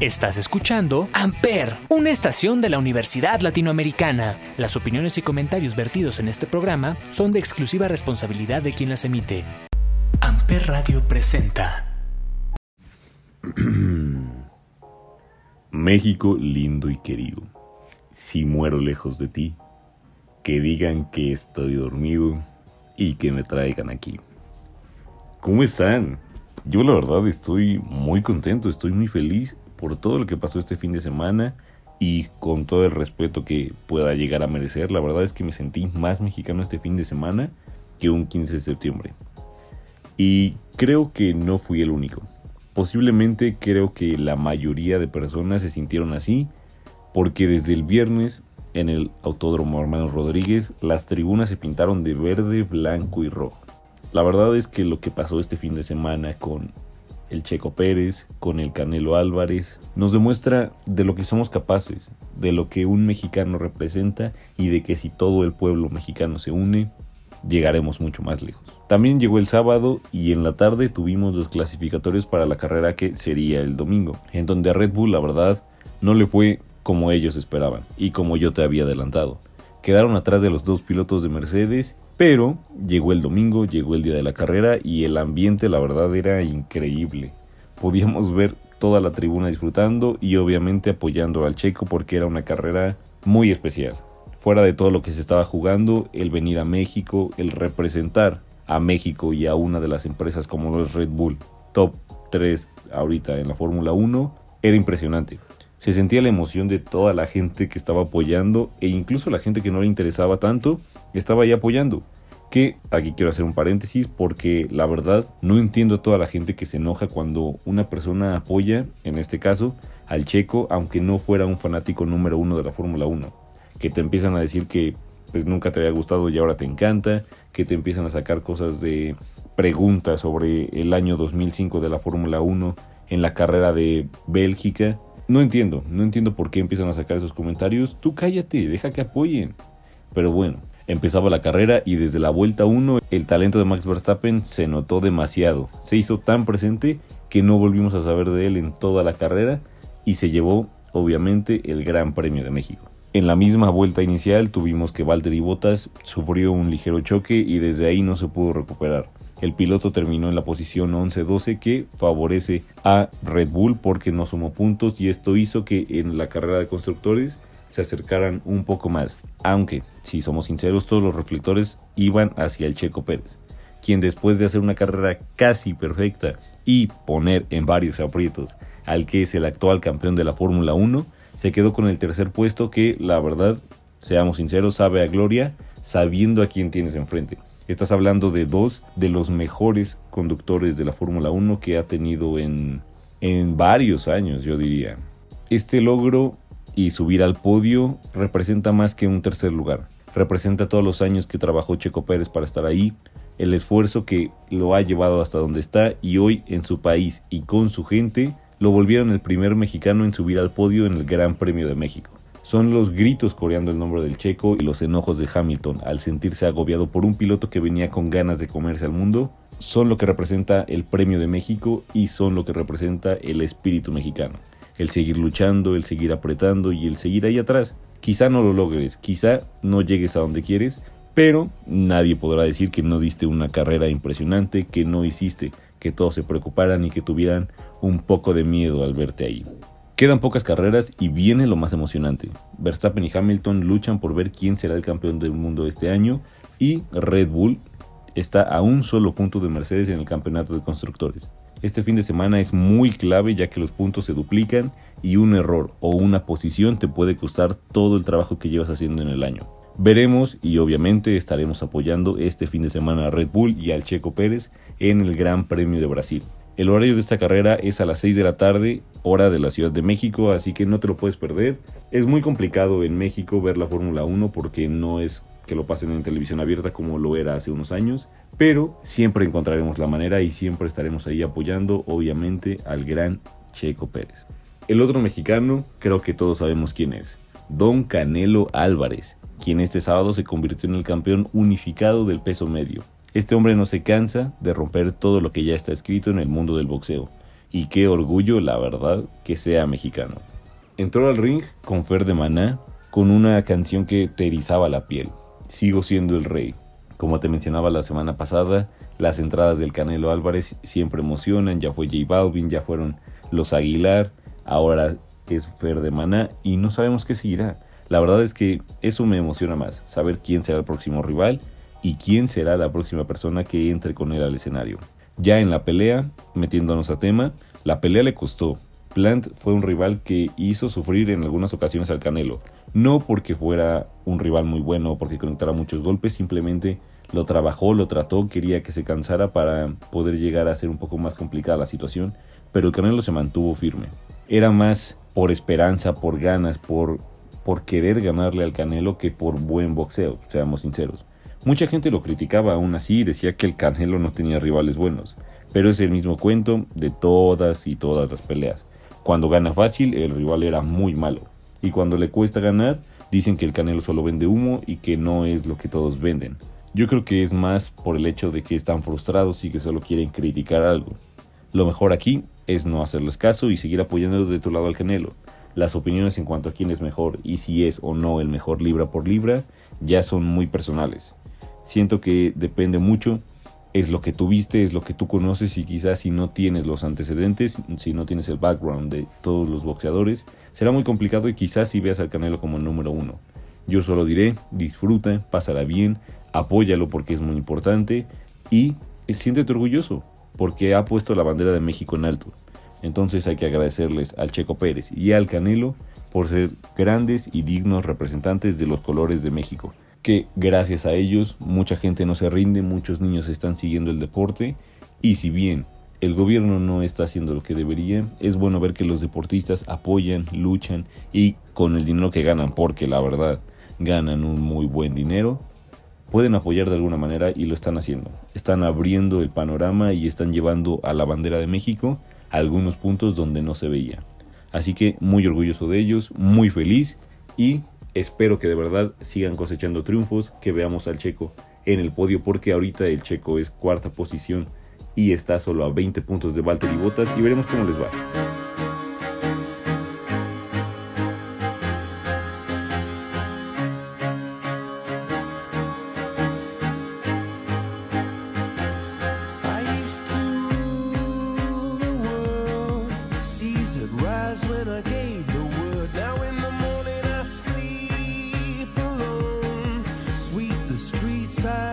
Estás escuchando Amper, una estación de la Universidad Latinoamericana. Las opiniones y comentarios vertidos en este programa son de exclusiva responsabilidad de quien las emite. Amper Radio presenta. México lindo y querido. Si muero lejos de ti, que digan que estoy dormido y que me traigan aquí. ¿Cómo están? Yo la verdad estoy muy contento, estoy muy feliz por todo lo que pasó este fin de semana y con todo el respeto que pueda llegar a merecer. La verdad es que me sentí más mexicano este fin de semana que un 15 de septiembre. Y creo que no fui el único. Posiblemente creo que la mayoría de personas se sintieron así porque desde el viernes en el Autódromo Hermanos Rodríguez las tribunas se pintaron de verde, blanco y rojo. La verdad es que lo que pasó este fin de semana con el Checo Pérez, con el Canelo Álvarez, nos demuestra de lo que somos capaces, de lo que un mexicano representa y de que si todo el pueblo mexicano se une, llegaremos mucho más lejos. También llegó el sábado y en la tarde tuvimos los clasificatorios para la carrera que sería el domingo, en donde a Red Bull la verdad no le fue como ellos esperaban y como yo te había adelantado. Quedaron atrás de los dos pilotos de Mercedes pero llegó el domingo, llegó el día de la carrera y el ambiente la verdad era increíble. Podíamos ver toda la tribuna disfrutando y obviamente apoyando al checo porque era una carrera muy especial. Fuera de todo lo que se estaba jugando, el venir a México, el representar a México y a una de las empresas como los Red Bull, top 3 ahorita en la Fórmula 1, era impresionante. Se sentía la emoción de toda la gente que estaba apoyando e incluso la gente que no le interesaba tanto estaba ahí apoyando. Que aquí quiero hacer un paréntesis porque la verdad no entiendo a toda la gente que se enoja cuando una persona apoya, en este caso, al checo, aunque no fuera un fanático número uno de la Fórmula 1. Que te empiezan a decir que pues nunca te había gustado y ahora te encanta, que te empiezan a sacar cosas de preguntas sobre el año 2005 de la Fórmula 1 en la carrera de Bélgica. No entiendo, no entiendo por qué empiezan a sacar esos comentarios. Tú cállate, deja que apoyen. Pero bueno, Empezaba la carrera y desde la vuelta 1 el talento de Max Verstappen se notó demasiado. Se hizo tan presente que no volvimos a saber de él en toda la carrera y se llevó obviamente el Gran Premio de México. En la misma vuelta inicial tuvimos que Valtteri Bottas sufrió un ligero choque y desde ahí no se pudo recuperar. El piloto terminó en la posición 11-12 que favorece a Red Bull porque no sumó puntos y esto hizo que en la carrera de constructores se acercaran un poco más, aunque, si somos sinceros, todos los reflectores iban hacia el Checo Pérez, quien después de hacer una carrera casi perfecta y poner en varios aprietos al que es el actual campeón de la Fórmula 1, se quedó con el tercer puesto que, la verdad, seamos sinceros, sabe a gloria sabiendo a quién tienes enfrente. Estás hablando de dos de los mejores conductores de la Fórmula 1 que ha tenido en, en varios años, yo diría. Este logro y subir al podio representa más que un tercer lugar. Representa todos los años que trabajó Checo Pérez para estar ahí, el esfuerzo que lo ha llevado hasta donde está y hoy en su país y con su gente lo volvieron el primer mexicano en subir al podio en el Gran Premio de México. Son los gritos coreando el nombre del checo y los enojos de Hamilton al sentirse agobiado por un piloto que venía con ganas de comerse al mundo. Son lo que representa el Premio de México y son lo que representa el espíritu mexicano el seguir luchando, el seguir apretando y el seguir ahí atrás. Quizá no lo logres, quizá no llegues a donde quieres, pero nadie podrá decir que no diste una carrera impresionante, que no hiciste que todos se preocuparan y que tuvieran un poco de miedo al verte ahí. Quedan pocas carreras y viene lo más emocionante. Verstappen y Hamilton luchan por ver quién será el campeón del mundo este año y Red Bull está a un solo punto de Mercedes en el campeonato de constructores. Este fin de semana es muy clave ya que los puntos se duplican y un error o una posición te puede costar todo el trabajo que llevas haciendo en el año. Veremos y obviamente estaremos apoyando este fin de semana a Red Bull y al Checo Pérez en el Gran Premio de Brasil. El horario de esta carrera es a las 6 de la tarde, hora de la Ciudad de México, así que no te lo puedes perder. Es muy complicado en México ver la Fórmula 1 porque no es que lo pasen en televisión abierta como lo era hace unos años, pero siempre encontraremos la manera y siempre estaremos ahí apoyando obviamente al gran Checo Pérez. El otro mexicano, creo que todos sabemos quién es, Don Canelo Álvarez, quien este sábado se convirtió en el campeón unificado del peso medio. Este hombre no se cansa de romper todo lo que ya está escrito en el mundo del boxeo, Y qué orgullo, la verdad, que sea mexicano. Entró al ring con Fer de Maná, con una canción que te erizaba la piel. Sigo siendo el rey. Como te mencionaba la semana pasada, las entradas del Canelo Álvarez siempre emocionan. Ya fue J Balvin, ya fueron los Aguilar, ahora es Fer de Maná y no sabemos qué seguirá. La verdad es que eso me emociona más, saber quién será el próximo rival y quién será la próxima persona que entre con él al escenario. Ya en la pelea, metiéndonos a tema, la pelea le costó. Plant fue un rival que hizo sufrir en algunas ocasiones al Canelo. No porque fuera un rival muy bueno porque conectara muchos golpes, simplemente lo trabajó, lo trató, quería que se cansara para poder llegar a ser un poco más complicada la situación, pero el Canelo se mantuvo firme. Era más por esperanza, por ganas, por, por querer ganarle al Canelo que por buen boxeo, seamos sinceros. Mucha gente lo criticaba aún así y decía que el Canelo no tenía rivales buenos, pero es el mismo cuento de todas y todas las peleas. Cuando gana fácil, el rival era muy malo, y cuando le cuesta ganar, dicen que el Canelo solo vende humo y que no es lo que todos venden. Yo creo que es más por el hecho de que están frustrados y que solo quieren criticar algo. Lo mejor aquí es no hacerles caso y seguir apoyando de tu lado al Canelo. Las opiniones en cuanto a quién es mejor y si es o no el mejor libra por libra ya son muy personales. Siento que depende mucho, es lo que tú viste, es lo que tú conoces y quizás si no tienes los antecedentes, si no tienes el background de todos los boxeadores, será muy complicado y quizás si veas al Canelo como el número uno. Yo solo diré, disfruta, pásala bien, apóyalo porque es muy importante y siéntete orgulloso porque ha puesto la bandera de México en alto. Entonces hay que agradecerles al Checo Pérez y al Canelo por ser grandes y dignos representantes de los colores de México que gracias a ellos mucha gente no se rinde, muchos niños están siguiendo el deporte y si bien el gobierno no está haciendo lo que debería, es bueno ver que los deportistas apoyan, luchan y con el dinero que ganan, porque la verdad ganan un muy buen dinero, pueden apoyar de alguna manera y lo están haciendo. Están abriendo el panorama y están llevando a la bandera de México a algunos puntos donde no se veía. Así que muy orgulloso de ellos, muy feliz y Espero que de verdad sigan cosechando triunfos, que veamos al Checo en el podio porque ahorita el Checo es cuarta posición y está solo a 20 puntos de Valtteri Bottas y veremos cómo les va. side.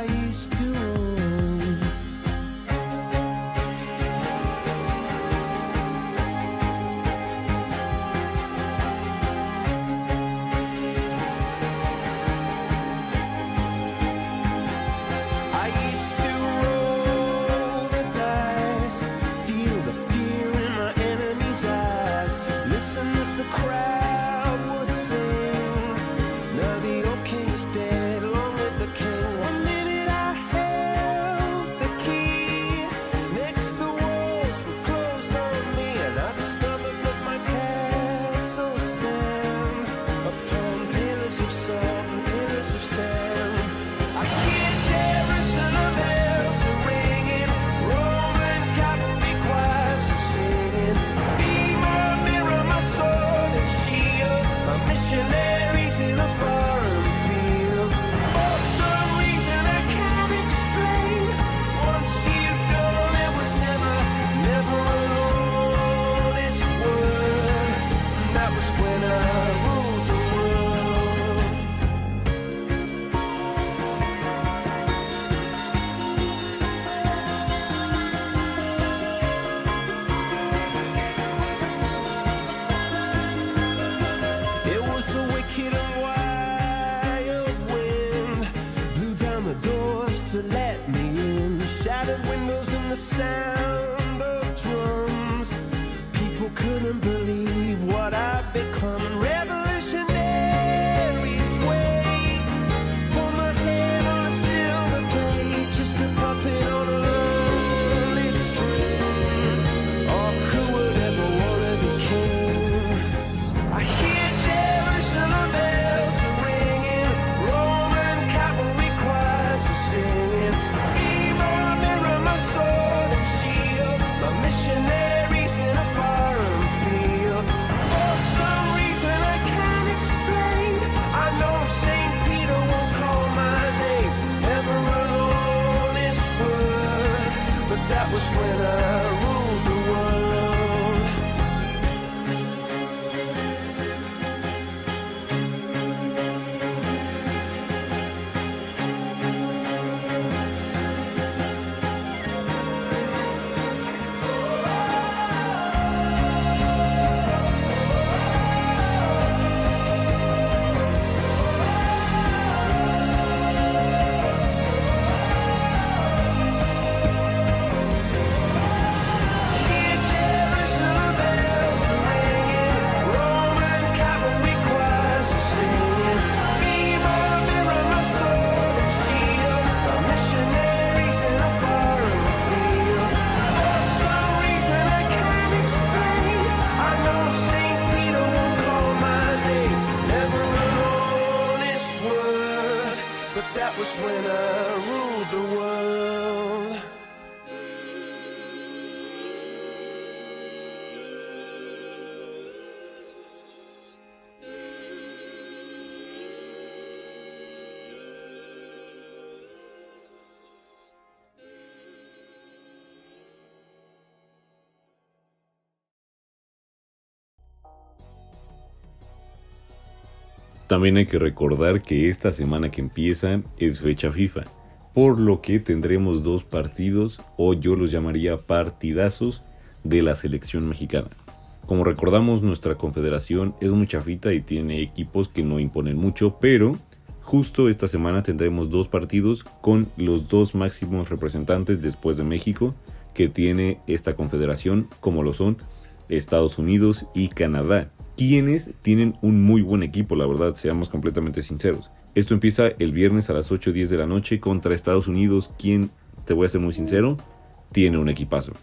said También hay que recordar que esta semana que empieza es fecha FIFA, por lo que tendremos dos partidos, o yo los llamaría partidazos, de la selección mexicana. Como recordamos, nuestra confederación es muy chafita y tiene equipos que no imponen mucho, pero justo esta semana tendremos dos partidos con los dos máximos representantes después de México que tiene esta confederación, como lo son Estados Unidos y Canadá quienes tienen un muy buen equipo, la verdad, seamos completamente sinceros. Esto empieza el viernes a las 8 o 10 de la noche contra Estados Unidos, quien, te voy a ser muy sincero, tiene un equipazo.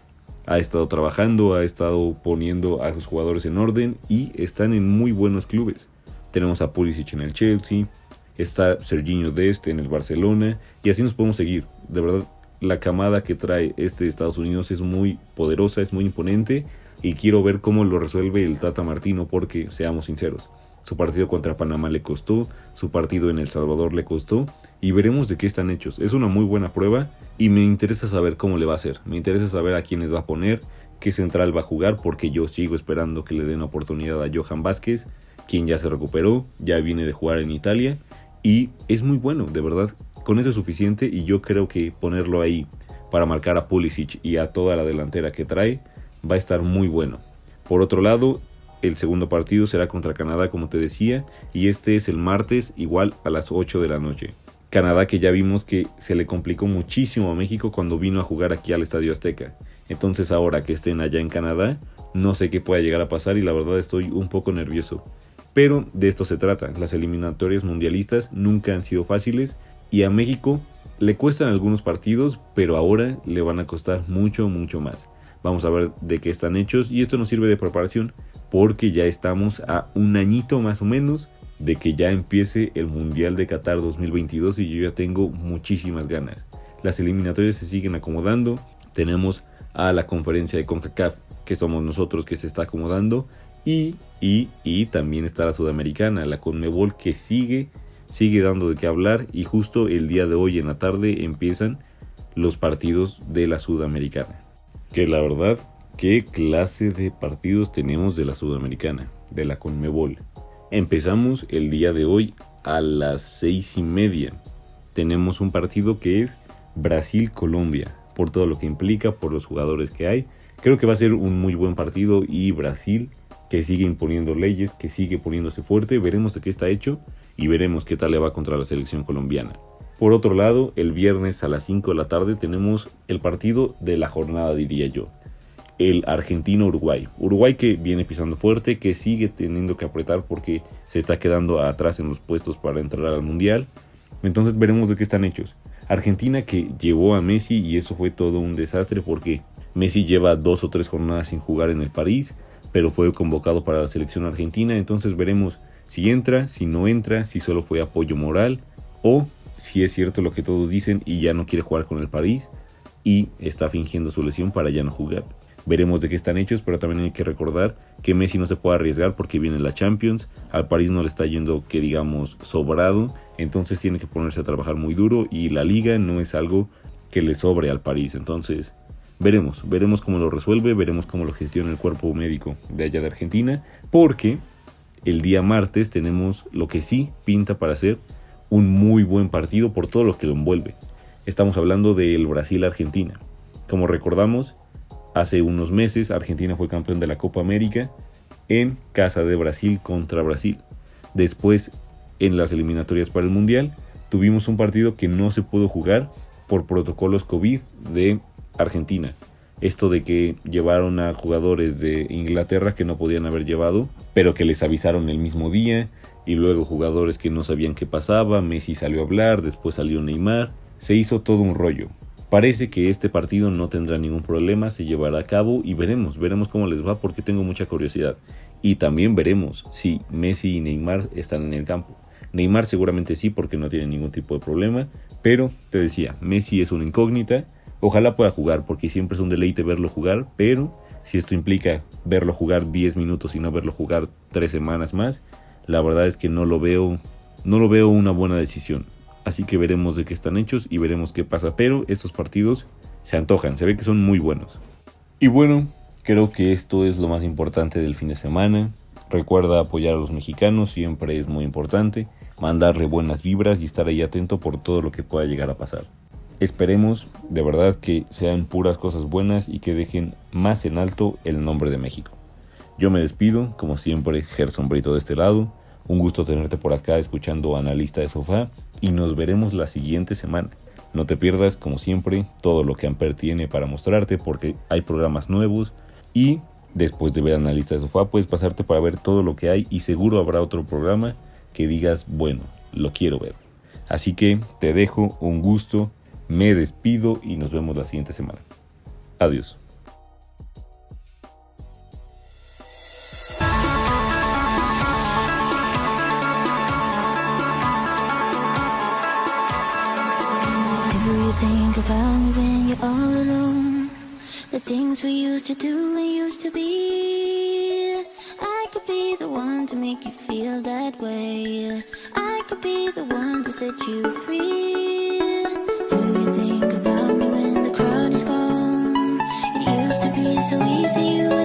Ha estado trabajando, ha estado poniendo a sus jugadores en orden y están en muy buenos clubes. Tenemos a Pulisic en el Chelsea, está Serginho Dest en el Barcelona y así nos podemos seguir. De verdad, la camada que trae este Estados Unidos es muy poderosa, es muy imponente y quiero ver cómo lo resuelve el Tata Martino porque, seamos sinceros, su partido contra Panamá le costó, su partido en El Salvador le costó y veremos de qué están hechos. Es una muy buena prueba y me interesa saber cómo le va a hacer. Me interesa saber a quiénes va a poner, qué central va a jugar porque yo sigo esperando que le den oportunidad a Johan Vázquez, quien ya se recuperó, ya viene de jugar en Italia y es muy bueno, de verdad. Con eso es suficiente y yo creo que ponerlo ahí para marcar a Pulisic y a toda la delantera que trae va a estar muy bueno. Por otro lado, el segundo partido será contra Canadá, como te decía, y este es el martes igual a las 8 de la noche. Canadá que ya vimos que se le complicó muchísimo a México cuando vino a jugar aquí al Estadio Azteca. Entonces ahora que estén allá en Canadá, no sé qué pueda llegar a pasar y la verdad estoy un poco nervioso. Pero de esto se trata, las eliminatorias mundialistas nunca han sido fáciles y a México le cuestan algunos partidos, pero ahora le van a costar mucho, mucho más. Vamos a ver de qué están hechos y esto nos sirve de preparación porque ya estamos a un añito más o menos de que ya empiece el Mundial de Qatar 2022 y yo ya tengo muchísimas ganas. Las eliminatorias se siguen acomodando, tenemos a la conferencia de CONCACAF que somos nosotros que se está acomodando y, y, y también está la Sudamericana, la CONMEBOL que sigue, sigue dando de qué hablar y justo el día de hoy en la tarde empiezan los partidos de la Sudamericana que la verdad, qué clase de partidos tenemos de la Sudamericana, de la Conmebol. Empezamos el día de hoy a las seis y media. Tenemos un partido que es Brasil-Colombia, por todo lo que implica, por los jugadores que hay. Creo que va a ser un muy buen partido y Brasil que sigue imponiendo leyes, que sigue poniéndose fuerte, veremos de qué está hecho y veremos qué tal le va contra la selección colombiana. Por otro lado, el viernes a las 5 de la tarde tenemos el partido de la jornada, diría yo. El argentino-Uruguay. Uruguay que viene pisando fuerte, que sigue teniendo que apretar porque se está quedando atrás en los puestos para entrar al Mundial. Entonces veremos de qué están hechos. Argentina que llevó a Messi y eso fue todo un desastre porque Messi lleva dos o tres jornadas sin jugar en el París, pero fue convocado para la selección argentina. Entonces veremos si entra, si no entra, si solo fue apoyo moral o si es cierto lo que todos dicen y ya no quiere jugar con el París y está fingiendo su lesión para ya no jugar. Veremos de qué están hechos, pero también hay que recordar que Messi no se puede arriesgar porque viene la Champions, al París no le está yendo que digamos sobrado, entonces tiene que ponerse a trabajar muy duro y la liga no es algo que le sobre al París, entonces veremos, veremos cómo lo resuelve, veremos cómo lo gestiona el cuerpo médico de allá de Argentina, porque el día martes tenemos lo que sí pinta para hacer un muy buen partido por todo lo que lo envuelve. Estamos hablando del Brasil-Argentina. Como recordamos, hace unos meses Argentina fue campeón de la Copa América en casa de Brasil contra Brasil. Después, en las eliminatorias para el Mundial, tuvimos un partido que no se pudo jugar por protocolos COVID de Argentina. Esto de que llevaron a jugadores de Inglaterra que no podían haber llevado, pero que les avisaron el mismo día, y luego jugadores que no sabían qué pasaba, Messi salió a hablar, después salió Neymar, se hizo todo un rollo. Parece que este partido no tendrá ningún problema, se llevará a cabo y veremos, veremos cómo les va porque tengo mucha curiosidad. Y también veremos si Messi y Neymar están en el campo. Neymar seguramente sí porque no tiene ningún tipo de problema, pero te decía, Messi es una incógnita, ojalá pueda jugar porque siempre es un deleite verlo jugar, pero si esto implica verlo jugar 10 minutos y no verlo jugar 3 semanas más, la verdad es que no lo veo, no lo veo una buena decisión. Así que veremos de qué están hechos y veremos qué pasa. Pero estos partidos se antojan, se ve que son muy buenos. Y bueno, creo que esto es lo más importante del fin de semana. Recuerda apoyar a los mexicanos, siempre es muy importante, mandarle buenas vibras y estar ahí atento por todo lo que pueda llegar a pasar. Esperemos de verdad que sean puras cosas buenas y que dejen más en alto el nombre de México. Yo me despido, como siempre, Gerson Brito de este lado. Un gusto tenerte por acá escuchando Analista de Sofá y nos veremos la siguiente semana. No te pierdas, como siempre, todo lo que Amper tiene para mostrarte porque hay programas nuevos y después de ver Analista de Sofá puedes pasarte para ver todo lo que hay y seguro habrá otro programa que digas, bueno, lo quiero ver. Así que te dejo un gusto, me despido y nos vemos la siguiente semana. Adiós. think about me when you're all alone. The things we used to do and used to be. I could be the one to make you feel that way. I could be the one to set you free. So easy,